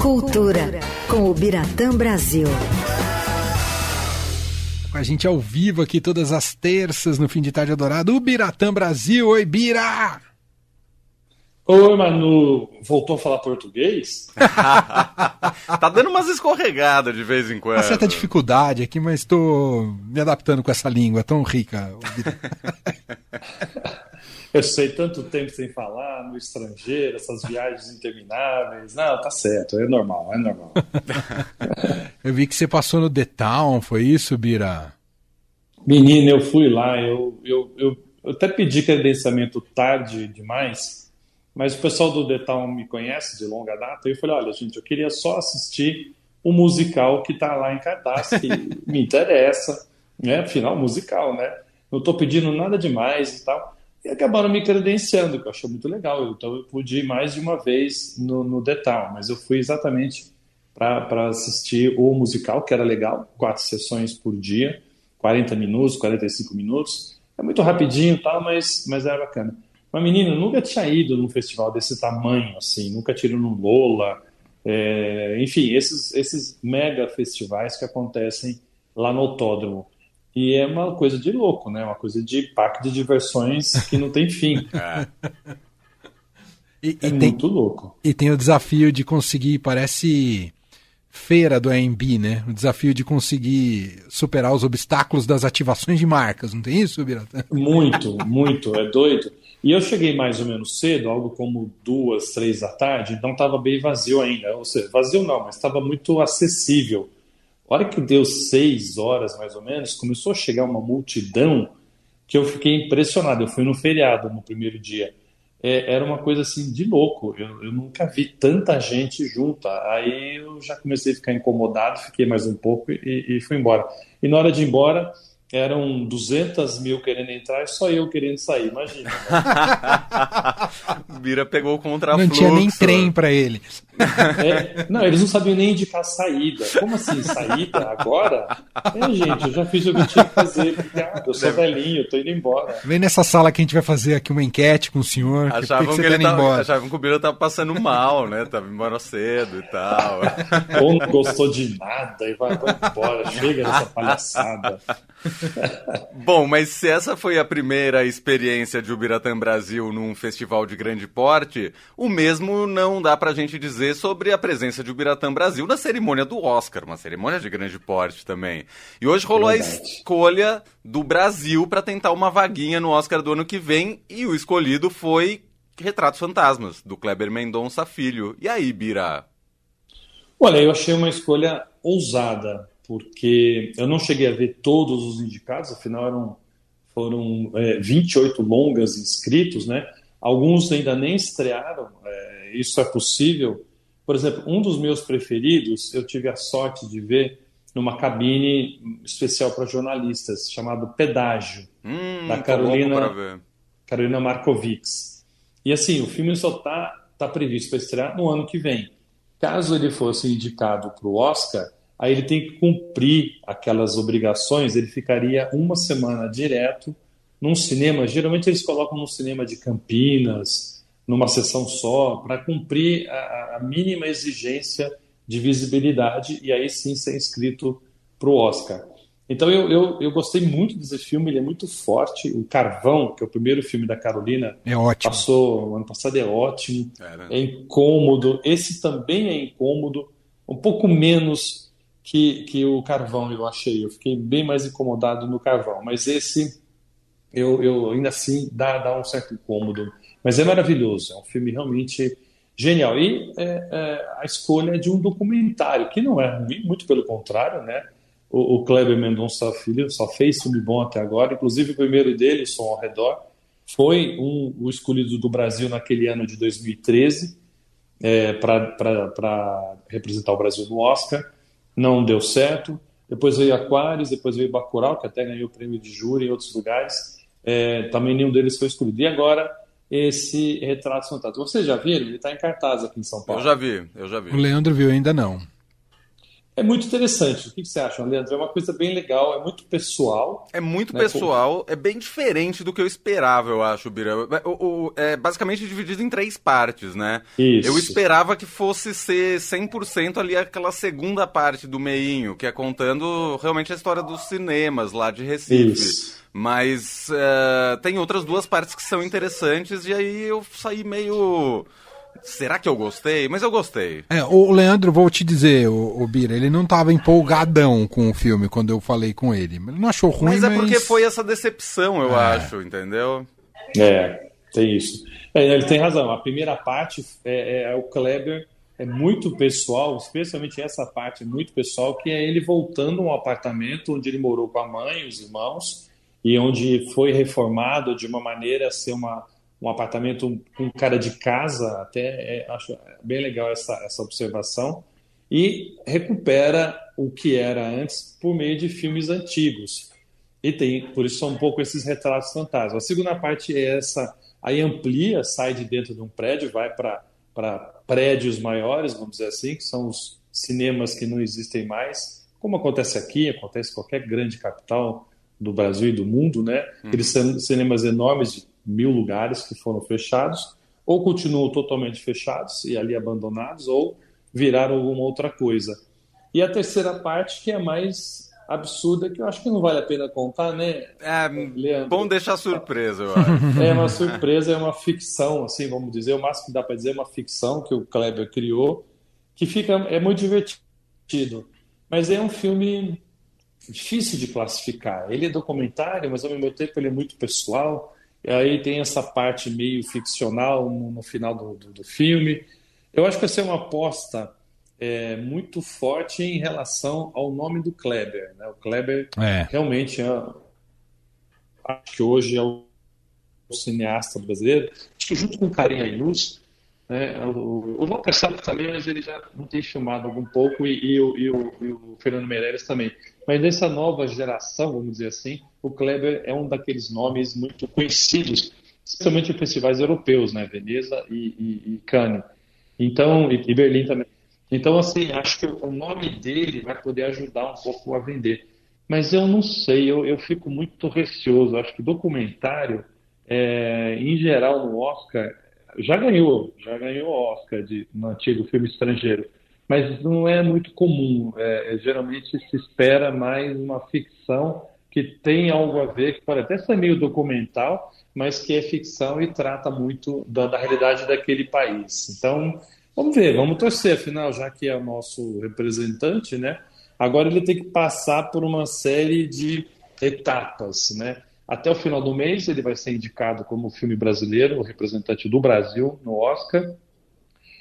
Cultura, com o Biratã Brasil. Com a gente ao vivo aqui todas as terças no fim de tarde adorado, o Biratã Brasil. Oi, Bira! Oi, Manu, voltou a falar português? tá dando umas escorregadas de vez em quando. Uma certa dificuldade aqui, mas estou me adaptando com essa língua tão rica. Eu sei tanto tempo sem falar no estrangeiro, essas viagens intermináveis. Não, tá certo, é normal, é normal. eu vi que você passou no The Town, foi isso, Bira? Menina, eu fui lá, eu, eu, eu, eu até pedi credenciamento tarde demais mas o pessoal do The Town me conhece de longa data, e eu falei, olha, gente, eu queria só assistir o musical que está lá em cartaz, que me interessa, né? Afinal, musical, né? Não estou pedindo nada demais e tal. E acabaram me credenciando, que eu achei muito legal. Então eu pude ir mais de uma vez no, no Town, mas eu fui exatamente para assistir o musical, que era legal, quatro sessões por dia, 40 minutos, 45 minutos. É muito rapidinho tal, mas, mas era bacana. Mas, menino, nunca tinha ido num festival desse tamanho, assim, nunca ido num Lola, é, enfim, esses, esses mega festivais que acontecem lá no autódromo. E é uma coisa de louco, né? Uma coisa de parque de diversões que não tem fim. é. E, é e muito tem, louco. E tem o desafio de conseguir, parece feira do AMB, né? O desafio de conseguir superar os obstáculos das ativações de marcas, não tem isso, Biratã? Muito, muito, é doido. E eu cheguei mais ou menos cedo, algo como duas, três da tarde, então estava bem vazio ainda. Ou seja, vazio não, mas estava muito acessível. A hora que deu seis horas, mais ou menos, começou a chegar uma multidão que eu fiquei impressionado. Eu fui no feriado no primeiro dia. É, era uma coisa assim de louco. Eu, eu, nunca vi tanta gente junta. Aí eu já comecei a ficar incomodado, fiquei mais um pouco e, e fui embora. E na hora de ir embora, eram 200 mil querendo entrar e só eu querendo sair, imagina. Né? Bira pegou o contrafluxo. Não tinha nem trem para ele. É, não, eles não sabiam nem indicar saída. Como assim, saída agora? É, gente, eu já fiz o que tinha que fazer, porque ah, eu sou velhinho, eu tô indo embora. Vem nessa sala que a gente vai fazer aqui uma enquete com o senhor. Achavam que, que, que ele tá embora? achavam que o Bira tava passando mal, né? Tava embora cedo e tal. Ou não gostou de nada e vai, vai embora, chega dessa palhaçada. Bom, mas se essa foi a primeira experiência de Ubiratã Brasil num festival de grande porte, o mesmo não dá pra gente dizer sobre a presença de Ubiratã Brasil na cerimônia do Oscar, uma cerimônia de grande porte também. E hoje rolou a escolha do Brasil para tentar uma vaguinha no Oscar do ano que vem, e o escolhido foi Retratos Fantasmas, do Kleber Mendonça Filho. E aí, Bira? Olha, eu achei uma escolha ousada porque eu não cheguei a ver todos os indicados, afinal eram, foram é, 28 longas inscritos, né? Alguns ainda nem estrearam, é, isso é possível. Por exemplo, um dos meus preferidos, eu tive a sorte de ver numa cabine especial para jornalistas, chamado Pedágio, hum, da Carolina, Carolina Markovics. E assim, o filme só está tá previsto para estrear no ano que vem. Caso ele fosse indicado para o Oscar, aí ele tem que cumprir aquelas obrigações, ele ficaria uma semana direto num cinema, geralmente eles colocam num cinema de Campinas, numa sessão só, para cumprir a, a, mínima exigência de visibilidade e aí sim ser inscrito para o Oscar. Então eu, eu, eu, gostei muito desse filme, ele é muito forte. O Carvão, que é o primeiro filme da Carolina, é ótimo. passou ano passado, é ótimo, é, né? é incômodo. Esse também é incômodo, um pouco menos que, que o carvão eu achei. Eu fiquei bem mais incomodado no carvão, mas esse eu, eu ainda assim dá, dá um certo incômodo. Mas é maravilhoso, é um filme realmente genial. E é, é, a escolha de um documentário, que não é ruim, muito pelo contrário, né? O, o Kleber Mendonça Filho só fez filme bom até agora, inclusive o primeiro dele, Som ao Redor, foi um, o escolhido do Brasil naquele ano de 2013 é, para representar o Brasil no Oscar não deu certo. Depois veio Aquares, depois veio Bacurau, que até ganhou o prêmio de júri em outros lugares. É, também nenhum deles foi escolhido. E agora, esse Retrato Fantasma. Vocês já viram? Ele está em cartaz aqui em São Paulo. Eu já vi, eu já vi. O Leandro viu ainda não. É muito interessante. O que você acha, Leandro? É uma coisa bem legal, é muito pessoal. É muito né? pessoal, é bem diferente do que eu esperava, eu acho, Bira. O, o, é basicamente dividido em três partes, né? Isso. Eu esperava que fosse ser 100% ali aquela segunda parte do meinho, que é contando realmente a história dos cinemas lá de Recife. Isso. Mas uh, tem outras duas partes que são interessantes, e aí eu saí meio Será que eu gostei? Mas eu gostei. É, o Leandro, vou te dizer, o, o Bira, ele não estava empolgadão com o filme quando eu falei com ele. Ele não achou ruim, mas... é porque foi essa decepção, eu é. acho, entendeu? É, tem isso. É, ele tem razão. A primeira parte é, é, é, o Kleber, é muito pessoal, especialmente essa parte é muito pessoal, que é ele voltando a um apartamento onde ele morou com a mãe, os irmãos, e onde foi reformado de uma maneira a ser uma um apartamento com cara de casa, até é, acho bem legal essa, essa observação, e recupera o que era antes por meio de filmes antigos. E tem, por isso são um pouco esses retratos fantasmas. A segunda parte é essa, aí amplia, sai de dentro de um prédio, vai para prédios maiores, vamos dizer assim, que são os cinemas que não existem mais, como acontece aqui, acontece em qualquer grande capital do Brasil e do mundo, né? Uhum. Aqueles cinemas enormes de mil lugares que foram fechados, ou continuam totalmente fechados e ali abandonados, ou viraram alguma outra coisa. E a terceira parte, que é mais absurda, que eu acho que não vale a pena contar, né? É, Leandro? bom deixar surpresa, eu acho. É uma surpresa, é uma ficção, assim, vamos dizer, o máximo que dá para dizer é uma ficção que o Kleber criou, que fica é muito divertido. Mas é um filme difícil de classificar. Ele é documentário, mas ao mesmo tempo ele é muito pessoal. E aí tem essa parte meio ficcional no, no final do, do, do, filme. Eu acho que essa é uma aposta é, muito forte em relação ao nome do Kleber. Né? O Kleber é. realmente é, acho que hoje é o cineasta brasileiro. Acho que junto com Carinha e Luz, né, o, Walter Salles também, mas ele já não tem filmado algum pouco, e, e, o, e, o, e o Fernando Meirelles também. Mas nessa nova geração, vamos dizer assim, o Kleber é um daqueles nomes muito conhecidos, especialmente em festivais europeus, né? Veneza e, Cannes. Então, e, Berlim também. Então, assim, acho que o nome dele vai poder ajudar um pouco a vender. Mas eu não sei, eu, eu fico muito receoso. Acho que documentário, é, em geral, no Oscar, já ganhou, já ganhou Oscar de, no antigo filme estrangeiro mas não é muito comum. É, geralmente se espera mais uma ficção que tem algo a ver, que pode até ser meio documental, mas que é ficção e trata muito da, da realidade daquele país. Então, vamos ver, vamos torcer, afinal, já que é o nosso representante, né? Agora ele tem que passar por uma série de etapas, né? Até o final do mês ele vai ser indicado como filme brasileiro, o representante do Brasil no Oscar.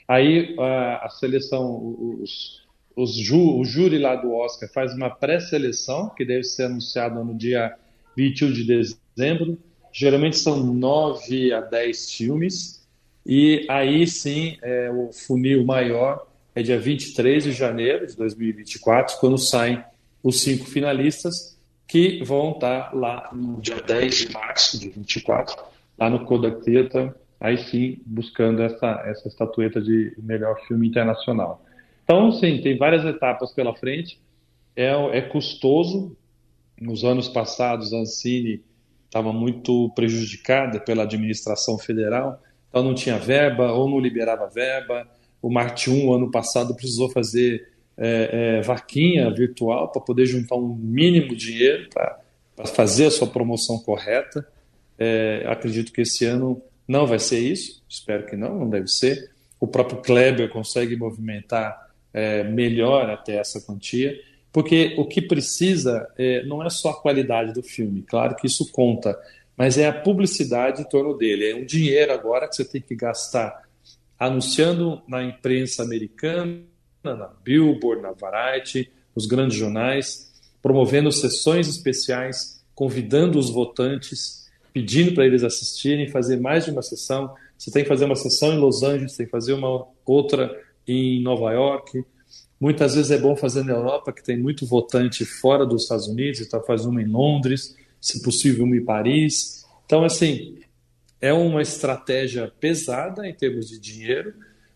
Aí a, a seleção, os, os ju, o júri lá do Oscar faz uma pré-seleção, que deve ser anunciada no dia 21 de dezembro. Geralmente são 9 a 10 filmes. E aí sim, é, o funil maior é dia 23 de janeiro de 2024, quando saem os cinco finalistas, que vão estar lá no dia 10 de março de 24, lá no Kodak Theater, aí sim buscando essa, essa estatueta de melhor filme internacional. Então, sim, tem várias etapas pela frente. É, é custoso. Nos anos passados, a Ancine estava muito prejudicada pela administração federal, então não tinha verba ou não liberava verba. O Marte 1, ano passado, precisou fazer é, é, vaquinha virtual para poder juntar um mínimo dinheiro para fazer a sua promoção correta. É, acredito que esse ano não vai ser isso, espero que não, não deve ser. O próprio Kleber consegue movimentar é, melhor até essa quantia, porque o que precisa é, não é só a qualidade do filme, claro que isso conta, mas é a publicidade em torno dele. É um dinheiro agora que você tem que gastar anunciando na imprensa americana, na Billboard, na Variety, nos grandes jornais, promovendo sessões especiais, convidando os votantes pedindo para eles assistirem, fazer mais de uma sessão. Você tem que fazer uma sessão em Los Angeles, tem que fazer uma outra em Nova York. Muitas vezes é bom fazer na Europa, que tem muito votante fora dos Estados Unidos, então faz uma em Londres, se possível uma em Paris. Então, assim, é uma estratégia pesada em termos de dinheiro,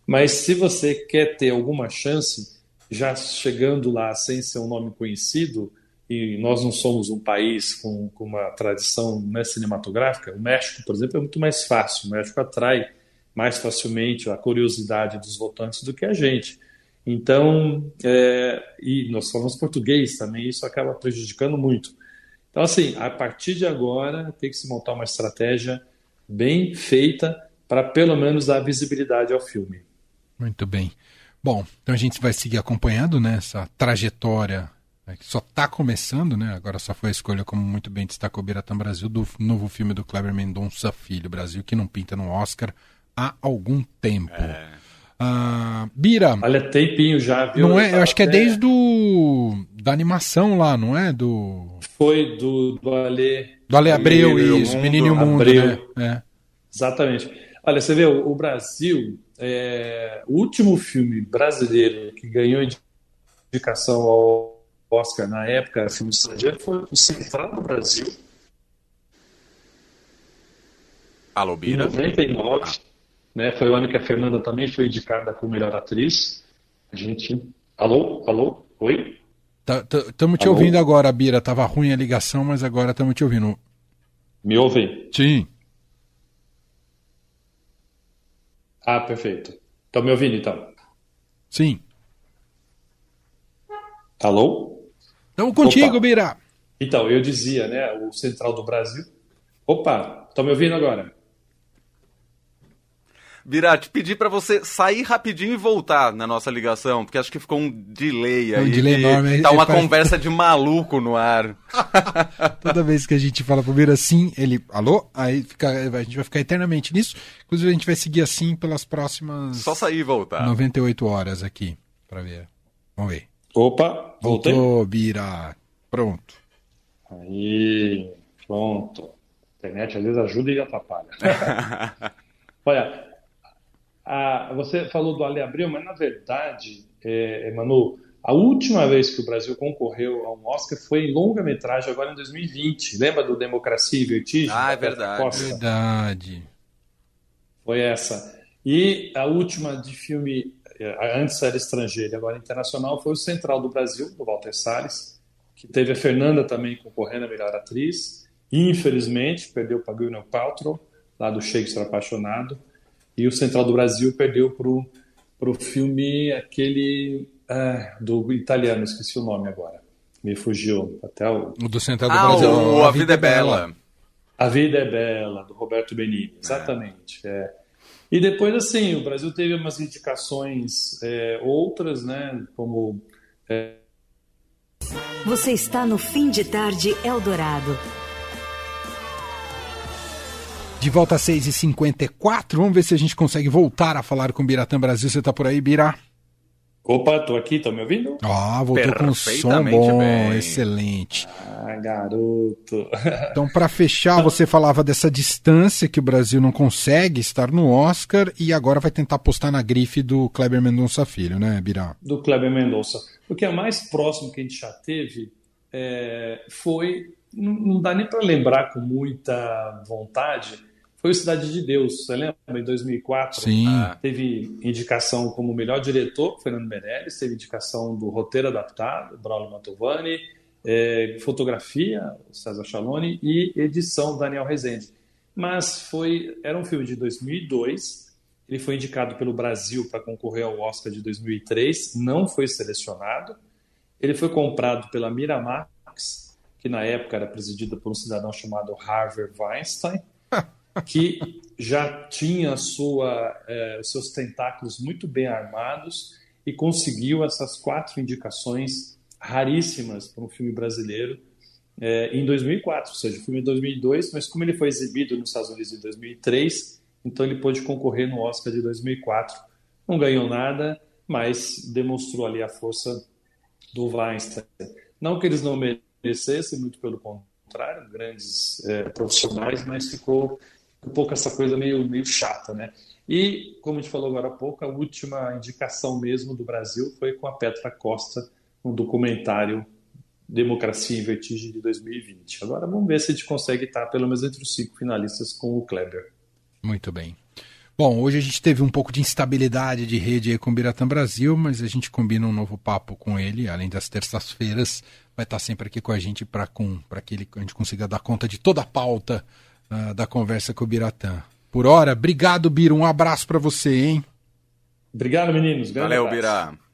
mas se você quer ter alguma chance, já chegando lá sem ser um nome conhecido, e nós não somos um país com, com uma tradição né, cinematográfica, o México, por exemplo, é muito mais fácil. O México atrai mais facilmente a curiosidade dos votantes do que a gente. Então, é, e nós falamos português também, isso acaba prejudicando muito. Então, assim, a partir de agora, tem que se montar uma estratégia bem feita para pelo menos dar visibilidade ao filme. Muito bem. Bom, então a gente vai seguir acompanhando né, essa trajetória né, que só está começando, né? Agora só foi a escolha, como muito bem destacou o Biratã Brasil, do novo filme do Kleber Mendonça Filho, Brasil, que não pinta no Oscar há algum tempo. É. Uh, Bira. Olha, tempinho já, viu? Não é, eu acho que é desde do, da animação lá, não é? Do... Foi do, do Ale. Do Ale Abreu, e isso, Menino e o Mundo. Abreu. Né? É. Exatamente. Olha, você vê, o Brasil, é, o último filme brasileiro que ganhou indicação ao Oscar na época, filme estrangeiro, foi o Central do Brasil. Alô, Bira. Em 99. Né? Foi o ano que a Fernanda também foi indicada como melhor atriz. A gente. Alô? Alô? Oi? Estamos tá, te Alô? ouvindo agora, Bira. Tava ruim a ligação, mas agora estamos te ouvindo. Me ouvem? Sim. Ah, perfeito. Estão me ouvindo então? Sim. Alô? Estamos contigo, Opa. Bira. Então, eu dizia, né, o Central do Brasil. Opa, estão me ouvindo agora? Virate, pedir para você sair rapidinho e voltar na nossa ligação, porque acho que ficou um delay aí. Um delay enorme. Tá uma parece... conversa de maluco no ar. Toda vez que a gente fala pro Bira assim, ele, alô? Aí fica, a gente vai ficar eternamente nisso. Inclusive a gente vai seguir assim pelas próximas... Só sair e voltar. 98 horas aqui, para ver. Vamos ver. Opa, voltei. Voltou, Bira. Pronto. Aí, pronto. A internet às vezes ajuda e atrapalha. Olha, a, você falou do Ale Abreu, mas na verdade, é, Manu, a última vez que o Brasil concorreu a um Oscar foi em longa-metragem, agora em 2020. Lembra do Democracia e Vertigem? Ah, é verdade. Verdade. Foi essa. E a última de filme, é, antes era estrangeiro, agora internacional, foi o Central do Brasil, do Walter Salles, que teve a Fernanda também concorrendo a melhor atriz. Infelizmente, perdeu para Gwyneth Paltrow, lá do Shakespeare Apaixonado. E o Central do Brasil perdeu pro pro filme aquele ah, do italiano, esqueci o nome agora. Me fugiu até o. O do Central do ah, Brasil. O, a, a Vida é Bela. A Vida é Bela, do Roberto Benigni, exatamente. É. é. E depois, assim, o Brasil teve umas indicações é, outras, né? Como. É... Você está no fim de tarde Eldorado. De volta às 6h54, vamos ver se a gente consegue voltar a falar com o Biratã Brasil. Você está por aí, Bira? Opa, tô aqui, tá me ouvindo? Ah, voltou com som bom, bem. excelente. Ah, garoto. então, para fechar, você falava dessa distância que o Brasil não consegue estar no Oscar e agora vai tentar apostar na grife do Kleber Mendonça Filho, né, Bira? Do Kleber Mendonça. O que é mais próximo que a gente já teve é, foi, não, não dá nem para lembrar com muita vontade, foi o Cidade de Deus. Você lembra? Em 2004, Sim. teve indicação como melhor diretor, Fernando Meirelles, teve indicação do roteiro adaptado, Braulio Mantovani, é, fotografia, César Chalone, e edição, Daniel Rezende. Mas foi, era um filme de 2002, ele foi indicado pelo Brasil para concorrer ao Oscar de 2003, não foi selecionado. Ele foi comprado pela Miramax, que na época era presidida por um cidadão chamado Harvey Weinstein, que já tinha sua, é, seus tentáculos muito bem armados e conseguiu essas quatro indicações raríssimas para um filme brasileiro é, em 2004, ou seja, o filme em 2002, mas como ele foi exibido nos Estados Unidos em 2003, então ele pôde concorrer no Oscar de 2004. Não ganhou nada, mas demonstrou ali a força do Weinstein. Não que eles não merecessem, muito pelo contrário, grandes é, profissionais, mas ficou um pouco essa coisa meio, meio chata, né? E, como a gente falou agora há pouco, a última indicação mesmo do Brasil foi com a Petra Costa, no documentário Democracia em Vertigem de 2020. Agora vamos ver se a gente consegue estar pelo menos entre os cinco finalistas com o Kleber. Muito bem. Bom, hoje a gente teve um pouco de instabilidade de rede aí com o Biratã Brasil, mas a gente combina um novo papo com ele, além das terças-feiras, vai estar sempre aqui com a gente para que ele, a gente consiga dar conta de toda a pauta da conversa com o Biratã. Por hora, obrigado, Biro. Um abraço para você, hein? Obrigado, meninos. Grande Valeu, abraço. Bira.